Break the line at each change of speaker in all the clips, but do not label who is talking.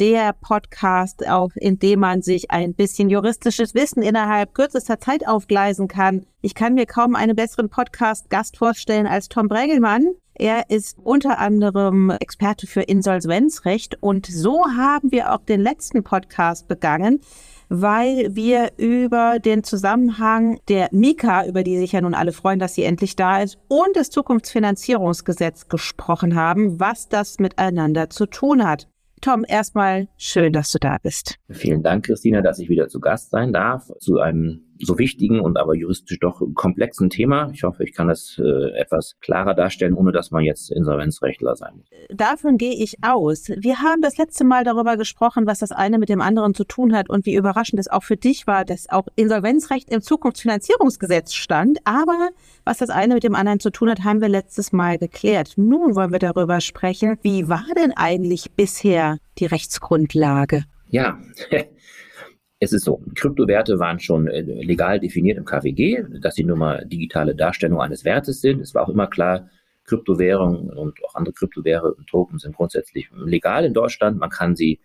Der Podcast, auch in dem man sich ein bisschen juristisches Wissen innerhalb kürzester Zeit aufgleisen kann. Ich kann mir kaum einen besseren Podcast-Gast vorstellen als Tom Bregelmann. Er ist unter anderem Experte für Insolvenzrecht und so haben wir auch den letzten Podcast begangen weil wir über den Zusammenhang der Mika, über die sich ja nun alle freuen, dass sie endlich da ist, und das Zukunftsfinanzierungsgesetz gesprochen haben, was das miteinander zu tun hat. Tom, erstmal schön, dass du da bist.
Vielen Dank, Christina, dass ich wieder zu Gast sein darf zu einem so wichtigen und aber juristisch doch komplexen Thema. Ich hoffe, ich kann das äh, etwas klarer darstellen, ohne dass man jetzt Insolvenzrechtler sein muss.
Davon gehe ich aus. Wir haben das letzte Mal darüber gesprochen, was das eine mit dem anderen zu tun hat und wie überraschend es auch für dich war, dass auch Insolvenzrecht im Zukunftsfinanzierungsgesetz stand. Aber was das eine mit dem anderen zu tun hat, haben wir letztes Mal geklärt. Nun wollen wir darüber sprechen. Wie war denn eigentlich bisher die Rechtsgrundlage?
Ja, Es ist so, Kryptowerte waren schon äh, legal definiert im KWG, dass sie nur mal digitale Darstellung eines Wertes sind. Es war auch immer klar, Kryptowährungen und auch andere Kryptowährungen und Token sind grundsätzlich legal in Deutschland. Man kann sie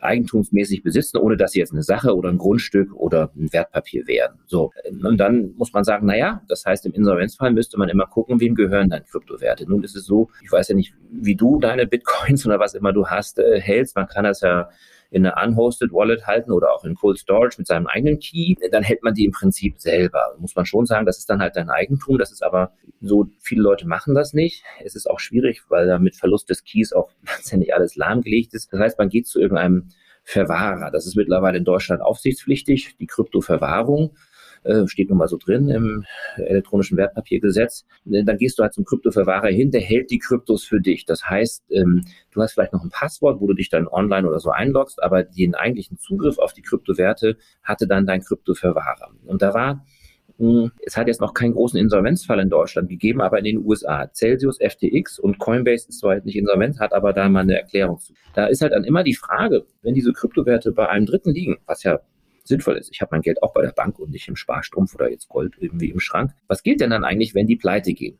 eigentumsmäßig besitzen, ohne dass sie jetzt eine Sache oder ein Grundstück oder ein Wertpapier wären. So. Und dann muss man sagen, naja, das heißt, im Insolvenzfall müsste man immer gucken, wem gehören dann Kryptowerte. Nun ist es so, ich weiß ja nicht, wie du deine Bitcoins oder was immer du hast, äh, hältst. Man kann das ja in eine unhosted Wallet halten oder auch in Cold Storage mit seinem eigenen Key, dann hält man die im Prinzip selber. Muss man schon sagen, das ist dann halt dein Eigentum. Das ist aber so, viele Leute machen das nicht. Es ist auch schwierig, weil da mit Verlust des Keys auch letztendlich alles lahmgelegt ist. Das heißt, man geht zu irgendeinem Verwahrer. Das ist mittlerweile in Deutschland aufsichtspflichtig, die Kryptoverwahrung äh, steht nun mal so drin im elektronischen Wertpapiergesetz. Äh, dann gehst du halt zum Kryptoverwahrer hin, der hält die Kryptos für dich. Das heißt, ähm, du hast vielleicht noch ein Passwort, wo du dich dann online oder so einloggst, aber den eigentlichen Zugriff auf die Kryptowerte hatte dann dein Kryptoverwahrer. Und da war es hat jetzt noch keinen großen Insolvenzfall in Deutschland gegeben, aber in den USA. Celsius, FTX und Coinbase ist zwar nicht insolvent, hat aber da mal eine Erklärung zu. Da ist halt dann immer die Frage, wenn diese Kryptowerte bei einem Dritten liegen, was ja sinnvoll ist. Ich habe mein Geld auch bei der Bank und nicht im Sparstrumpf oder jetzt Gold irgendwie im Schrank. Was gilt denn dann eigentlich, wenn die pleite gehen?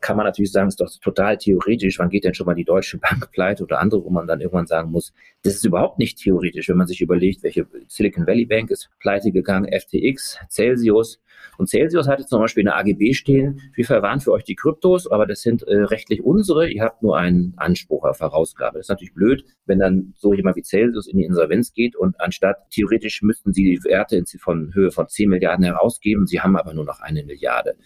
Kann man natürlich sagen, ist doch total theoretisch. Wann geht denn schon mal die Deutsche Bank pleite oder andere, wo man dann irgendwann sagen muss, das ist überhaupt nicht theoretisch, wenn man sich überlegt, welche Silicon Valley Bank ist pleite gegangen, FTX, Celsius, und Celsius hatte zum Beispiel eine AGB stehen, wir verwahren für euch die Kryptos, aber das sind äh, rechtlich unsere, ihr habt nur einen Anspruch auf Herausgabe. Das ist natürlich blöd, wenn dann so jemand wie Celsius in die Insolvenz geht und anstatt theoretisch müssten sie die Werte von Höhe von 10 Milliarden herausgeben, sie haben aber nur noch eine Milliarde.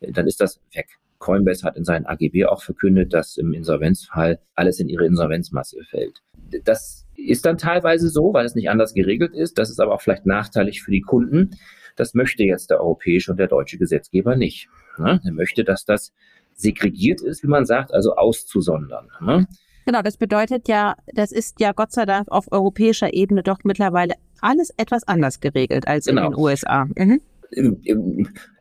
Äh, dann ist das weg. Coinbase hat in seinen AGB auch verkündet, dass im Insolvenzfall alles in ihre Insolvenzmasse fällt. Das ist dann teilweise so, weil es nicht anders geregelt ist. Das ist aber auch vielleicht nachteilig für die Kunden. Das möchte jetzt der europäische und der deutsche Gesetzgeber nicht. Ne? Er möchte, dass das segregiert ist, wie man sagt, also auszusondern. Ne?
Genau, das bedeutet ja, das ist ja Gott sei Dank auf europäischer Ebene doch mittlerweile alles etwas anders geregelt als genau. in den USA. Mhm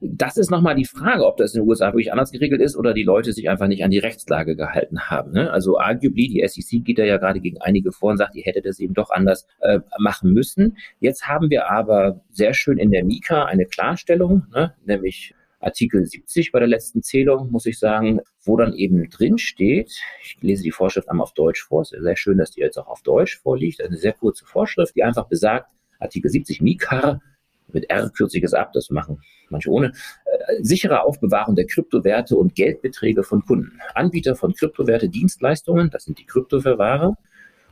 das ist nochmal die Frage, ob das in den USA wirklich anders geregelt ist oder die Leute sich einfach nicht an die Rechtslage gehalten haben. Ne? Also arguably, die SEC geht da ja gerade gegen einige vor und sagt, ihr hättet das eben doch anders äh, machen müssen. Jetzt haben wir aber sehr schön in der Mika eine Klarstellung, ne? nämlich Artikel 70 bei der letzten Zählung, muss ich sagen, wo dann eben drin steht, ich lese die Vorschrift einmal auf Deutsch vor, es ist sehr schön, dass die jetzt auch auf Deutsch vorliegt, eine sehr kurze Vorschrift, die einfach besagt, Artikel 70 Mika mit R kürze ich es ab, das machen manche ohne, äh, sichere Aufbewahrung der Kryptowerte und Geldbeträge von Kunden. Anbieter von Kryptowerte-Dienstleistungen, das sind die Kryptoverwahrer.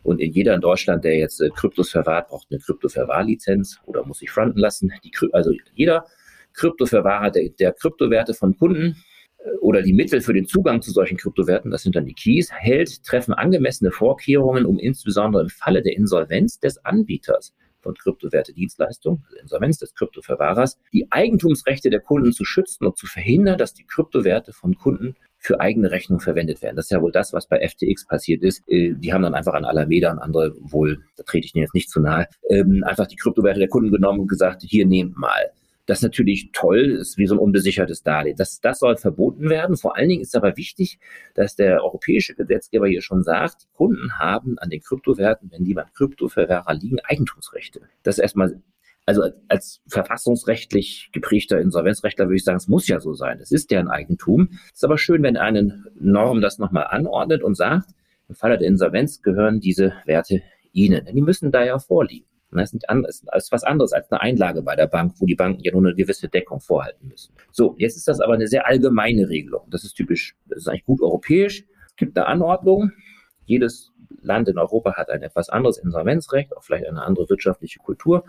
Und jeder in Deutschland, der jetzt äh, Kryptos verwahrt, braucht eine Kryptoverwahrlizenz oder muss sich fronten lassen. Die, also jeder Kryptoverwahrer der, der Kryptowerte von Kunden äh, oder die Mittel für den Zugang zu solchen Kryptowerten, das sind dann die Keys, hält, treffen angemessene Vorkehrungen, um insbesondere im Falle der Insolvenz des Anbieters von Kryptowerte-Dienstleistungen, also Insolvenz des Kryptoverwahrers, die Eigentumsrechte der Kunden zu schützen und zu verhindern, dass die Kryptowerte von Kunden für eigene Rechnung verwendet werden. Das ist ja wohl das, was bei FTX passiert ist. Äh, die haben dann einfach an Alameda und andere wohl, da trete ich Ihnen jetzt nicht zu nahe, ähm, einfach die Kryptowerte der Kunden genommen und gesagt, hier nehmt mal. Das ist natürlich toll, ist wie so ein unbesichertes Darlehen. Das, das soll verboten werden. Vor allen Dingen ist aber wichtig, dass der europäische Gesetzgeber hier schon sagt, die Kunden haben an den Kryptowerten, wenn die beim Kryptoverwahrer liegen, Eigentumsrechte. Das ist erstmal also als verfassungsrechtlich geprägter Insolvenzrechtler würde ich sagen, es muss ja so sein. Es ist deren Eigentum. Es ist aber schön, wenn eine Norm das nochmal anordnet und sagt, im Falle der Insolvenz gehören diese Werte Ihnen. Denn die müssen da ja vorliegen. Das ist, was anderes als eine Einlage bei der Bank, wo die Banken ja nur eine gewisse Deckung vorhalten müssen. So, jetzt ist das aber eine sehr allgemeine Regelung. Das ist typisch, das ist eigentlich gut europäisch. Es gibt eine Anordnung. Jedes Land in Europa hat ein etwas anderes Insolvenzrecht, auch vielleicht eine andere wirtschaftliche Kultur.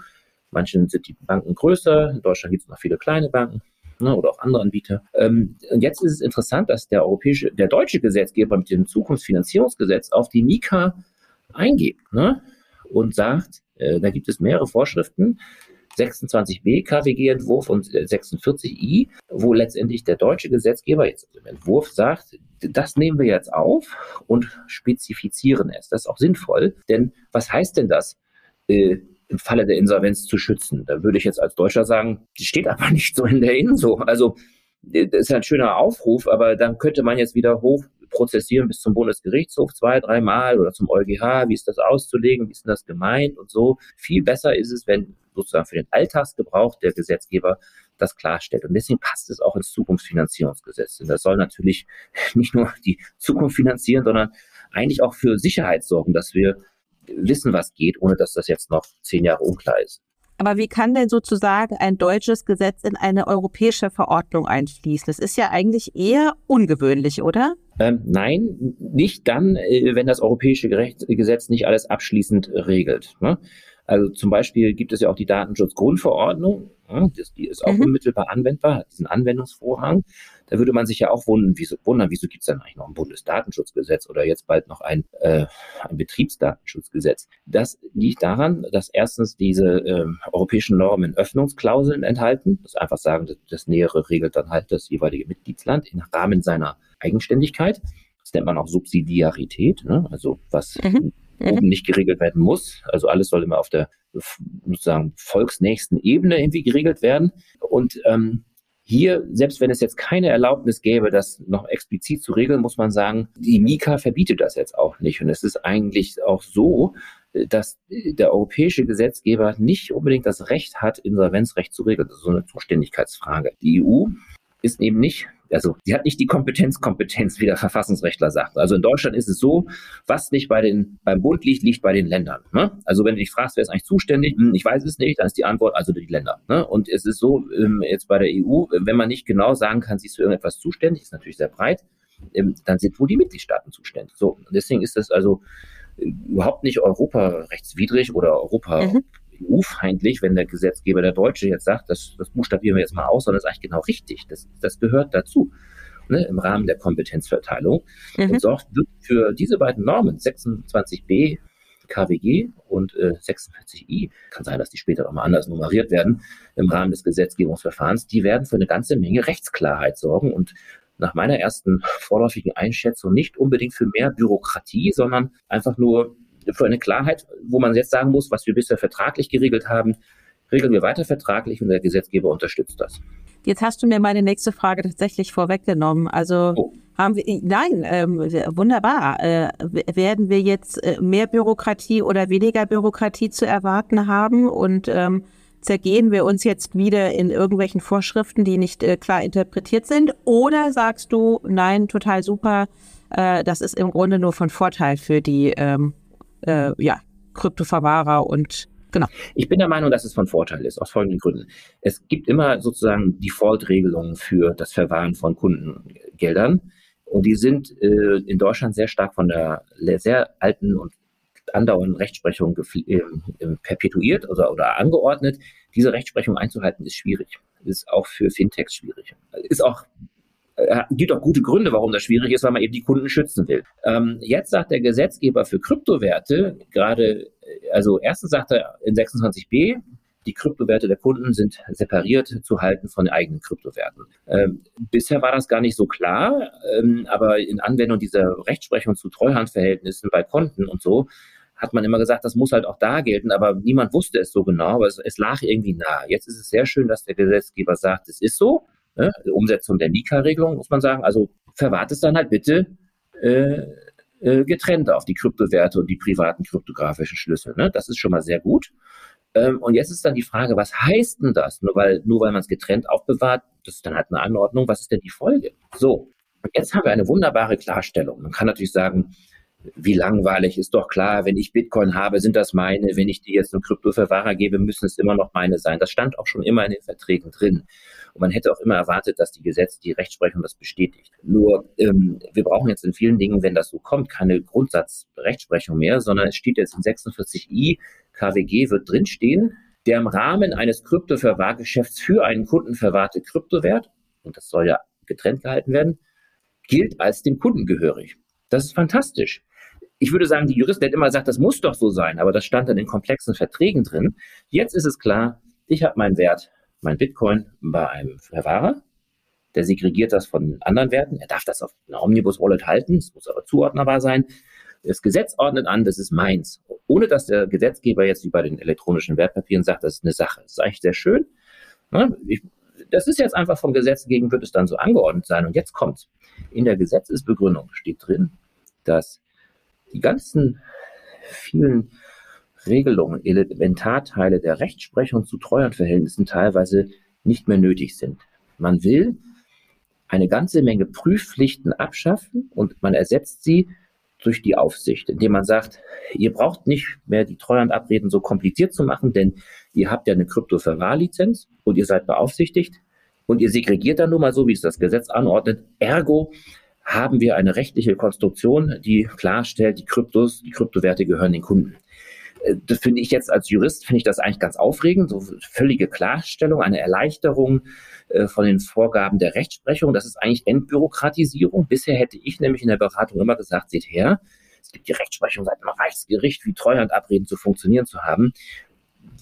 Manchen sind die Banken größer. In Deutschland gibt es noch viele kleine Banken ne, oder auch andere Anbieter. Ähm, und jetzt ist es interessant, dass der europäische, der deutsche Gesetzgeber mit dem Zukunftsfinanzierungsgesetz auf die Mika eingeht ne, und sagt, äh, da gibt es mehrere Vorschriften, 26b KWG-Entwurf und 46i, wo letztendlich der deutsche Gesetzgeber jetzt im Entwurf sagt, das nehmen wir jetzt auf und spezifizieren es. Das ist auch sinnvoll, denn was heißt denn das? Äh, im Falle der Insolvenz zu schützen. Da würde ich jetzt als Deutscher sagen, die steht aber nicht so in der INSO. Also äh, das ist ein schöner Aufruf, aber dann könnte man jetzt wieder hoch prozessieren bis zum Bundesgerichtshof zwei, dreimal oder zum EuGH, wie ist das auszulegen, wie ist denn das gemeint und so. Viel besser ist es, wenn sozusagen für den Alltagsgebrauch der Gesetzgeber das klarstellt. Und deswegen passt es auch ins Zukunftsfinanzierungsgesetz. Und das soll natürlich nicht nur die Zukunft finanzieren, sondern eigentlich auch für Sicherheit sorgen, dass wir wissen, was geht, ohne dass das jetzt noch zehn Jahre unklar ist.
Aber wie kann denn sozusagen ein deutsches Gesetz in eine europäische Verordnung einfließen? Das ist ja eigentlich eher ungewöhnlich, oder?
Ähm, nein, nicht dann, äh, wenn das europäische Gesetz nicht alles abschließend regelt. Ne? Also zum Beispiel gibt es ja auch die Datenschutzgrundverordnung, die ist auch mhm. unmittelbar anwendbar, hat diesen Anwendungsvorrang. Da würde man sich ja auch wundern, wieso, wundern, wieso gibt es dann eigentlich noch ein Bundesdatenschutzgesetz oder jetzt bald noch ein, äh, ein Betriebsdatenschutzgesetz. Das liegt daran, dass erstens diese äh, europäischen Normen Öffnungsklauseln enthalten. Das einfach sagen, das, das Nähere regelt dann halt das jeweilige Mitgliedsland im Rahmen seiner Eigenständigkeit. Das nennt man auch Subsidiarität, ne? also was mhm. Oben nicht geregelt werden muss. Also alles soll immer auf der sozusagen volksnächsten Ebene irgendwie geregelt werden. Und ähm, hier, selbst wenn es jetzt keine Erlaubnis gäbe, das noch explizit zu regeln, muss man sagen, die Mika verbietet das jetzt auch nicht. Und es ist eigentlich auch so, dass der europäische Gesetzgeber nicht unbedingt das Recht hat, Insolvenzrecht zu regeln. Das ist so eine Zuständigkeitsfrage. Die EU ist eben nicht also sie hat nicht die Kompetenz, Kompetenz, wie der Verfassungsrechtler sagt. Also in Deutschland ist es so, was nicht bei den, beim Bund liegt, liegt bei den Ländern. Ne? Also wenn du dich fragst, wer ist eigentlich zuständig? Hm, ich weiß es nicht, dann ist die Antwort also die Länder. Ne? Und es ist so, ähm, jetzt bei der EU, wenn man nicht genau sagen kann, sie ist für irgendetwas zuständig, ist natürlich sehr breit, ähm, dann sind wohl die Mitgliedstaaten zuständig. So, deswegen ist das also äh, überhaupt nicht europarechtswidrig oder Europa mhm. EU-feindlich, wenn der Gesetzgeber, der Deutsche, jetzt sagt, das, das buchstabieren wir jetzt mal aus, sondern das ist eigentlich genau richtig. Das, das gehört dazu. Ne, im Rahmen der Kompetenzverteilung mhm. und sorgt für diese beiden Normen, 26b KWG und äh, 46i, kann sein, dass die später nochmal anders nummeriert werden, im Rahmen des Gesetzgebungsverfahrens, die werden für eine ganze Menge Rechtsklarheit sorgen und nach meiner ersten vorläufigen Einschätzung nicht unbedingt für mehr Bürokratie, sondern einfach nur für eine Klarheit, wo man jetzt sagen muss, was wir bisher vertraglich geregelt haben, regeln wir weiter vertraglich und der Gesetzgeber unterstützt das.
Jetzt hast du mir meine nächste Frage tatsächlich vorweggenommen. Also oh. haben wir, nein, ähm, wunderbar. Äh, werden wir jetzt äh, mehr Bürokratie oder weniger Bürokratie zu erwarten haben und ähm, zergehen wir uns jetzt wieder in irgendwelchen Vorschriften, die nicht äh, klar interpretiert sind? Oder sagst du, nein, total super, äh, das ist im Grunde nur von Vorteil für die ähm, äh, ja, Kryptoverwahrer und Genau.
Ich bin der Meinung, dass es von Vorteil ist, aus folgenden Gründen. Es gibt immer sozusagen Default-Regelungen für das Verwahren von Kundengeldern. Und die sind äh, in Deutschland sehr stark von der sehr alten und andauernden Rechtsprechung äh, perpetuiert oder, oder angeordnet. Diese Rechtsprechung einzuhalten ist schwierig. Ist auch für Fintechs schwierig. Ist auch äh, gibt auch gute Gründe, warum das schwierig ist, weil man eben die Kunden schützen will. Ähm, jetzt sagt der Gesetzgeber für Kryptowerte gerade, äh, also erstens sagt er in 26b, die Kryptowerte der Kunden sind separiert zu halten von eigenen Kryptowerten. Ähm, bisher war das gar nicht so klar, ähm, aber in Anwendung dieser Rechtsprechung zu Treuhandverhältnissen bei Konten und so hat man immer gesagt, das muss halt auch da gelten, aber niemand wusste es so genau, aber es, es lag irgendwie nah. Jetzt ist es sehr schön, dass der Gesetzgeber sagt, es ist so. Ne? Umsetzung der Mika-Regelung, muss man sagen. Also verwahrt es dann halt bitte äh, äh, getrennt auf die Kryptowerte und die privaten kryptografischen Schlüssel. Ne? Das ist schon mal sehr gut. Ähm, und jetzt ist dann die Frage, was heißt denn das? Nur weil, nur weil man es getrennt aufbewahrt, das ist dann halt eine Anordnung, was ist denn die Folge? So, und jetzt haben wir eine wunderbare Klarstellung. Man kann natürlich sagen, wie langweilig ist doch klar, wenn ich Bitcoin habe, sind das meine. Wenn ich die jetzt einem Kryptoverwahrer gebe, müssen es immer noch meine sein. Das stand auch schon immer in den Verträgen drin. Und man hätte auch immer erwartet, dass die Gesetze, die Rechtsprechung das bestätigt. Nur ähm, wir brauchen jetzt in vielen Dingen, wenn das so kommt, keine Grundsatzrechtsprechung mehr, sondern es steht jetzt in 46i KWG wird drinstehen, der im Rahmen eines Kryptoverwahrgeschäfts für einen Kunden verwahrte Kryptowert, und das soll ja getrennt gehalten werden, gilt als dem Kunden gehörig. Das ist fantastisch. Ich würde sagen, die Juristen hätten immer gesagt, das muss doch so sein, aber das stand dann in komplexen Verträgen drin. Jetzt ist es klar, ich habe meinen Wert, mein Bitcoin bei einem Verwahrer, der segregiert das von anderen Werten. Er darf das auf einer Omnibus-Wallet halten, es muss aber zuordnerbar sein. Das Gesetz ordnet an, das ist meins. Ohne dass der Gesetzgeber jetzt wie bei den elektronischen Wertpapieren sagt, das ist eine Sache. Das ist eigentlich sehr schön. Das ist jetzt einfach vom Gesetz gegen, wird es dann so angeordnet sein. Und jetzt kommt's. In der Gesetzesbegründung steht drin, dass die ganzen vielen Regelungen, Elementarteile der Rechtsprechung zu Treuhandverhältnissen teilweise nicht mehr nötig sind. Man will eine ganze Menge Prüfpflichten abschaffen und man ersetzt sie durch die Aufsicht, indem man sagt, ihr braucht nicht mehr die Treuhandabreden so kompliziert zu machen, denn ihr habt ja eine Kryptoverwahrlizenz und ihr seid beaufsichtigt und ihr segregiert dann nur mal so, wie es das Gesetz anordnet. Ergo haben wir eine rechtliche Konstruktion, die klarstellt, die Kryptos, die Kryptowerte gehören den Kunden. Äh, das finde ich jetzt als Jurist, finde ich das eigentlich ganz aufregend, so völlige Klarstellung, eine Erleichterung äh, von den Vorgaben der Rechtsprechung. Das ist eigentlich Entbürokratisierung. Bisher hätte ich nämlich in der Beratung immer gesagt, seht her, es gibt die Rechtsprechung seit dem Reichsgericht, wie Treuhandabreden zu funktionieren zu haben.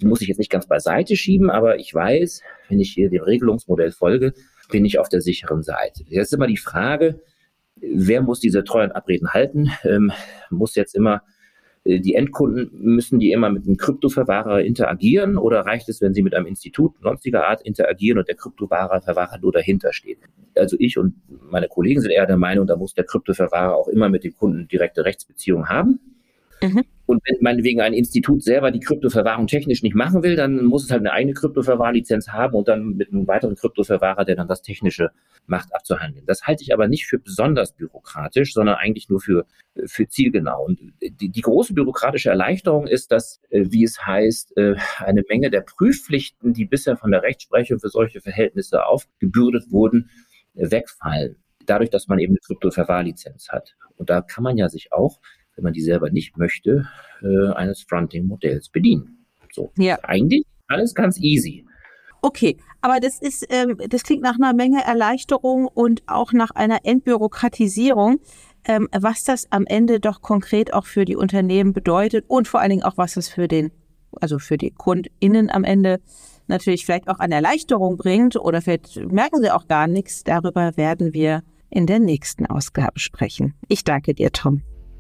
Die muss ich jetzt nicht ganz beiseite schieben, aber ich weiß, wenn ich hier dem Regelungsmodell folge, bin ich auf der sicheren Seite. Jetzt ist immer die Frage, wer muss diese Treuhandabreden halten? Ähm, muss jetzt immer die Endkunden, müssen die immer mit einem Kryptoverwahrer interagieren oder reicht es, wenn sie mit einem Institut sonstiger Art interagieren und der Kryptoverwahrer nur dahinter steht? Also ich und meine Kollegen sind eher der Meinung, da muss der Kryptoverwahrer auch immer mit dem Kunden direkte Rechtsbeziehungen haben. Mhm. Und wenn meinetwegen ein Institut selber die Kryptoverwahrung technisch nicht machen will, dann muss es halt eine eigene Kryptoverwahrlizenz haben und dann mit einem weiteren Kryptoverwahrer, der dann das Technische macht, abzuhandeln. Das halte ich aber nicht für besonders bürokratisch, sondern eigentlich nur für, für zielgenau. Und die, die große bürokratische Erleichterung ist, dass, äh, wie es heißt, äh, eine Menge der Prüfpflichten, die bisher von der Rechtsprechung für solche Verhältnisse aufgebürdet wurden, wegfallen. Dadurch, dass man eben eine Kryptoverwahrlizenz hat. Und da kann man ja sich auch wenn man die selber nicht möchte, äh, eines Fronting-Modells bedienen. So, ja. eigentlich alles ganz easy.
Okay, aber das ist, ähm, das klingt nach einer Menge Erleichterung und auch nach einer Entbürokratisierung, ähm, was das am Ende doch konkret auch für die Unternehmen bedeutet und vor allen Dingen auch was das für den, also für die KundInnen am Ende natürlich vielleicht auch an Erleichterung bringt oder vielleicht merken sie auch gar nichts. Darüber werden wir in der nächsten Ausgabe sprechen. Ich danke dir, Tom.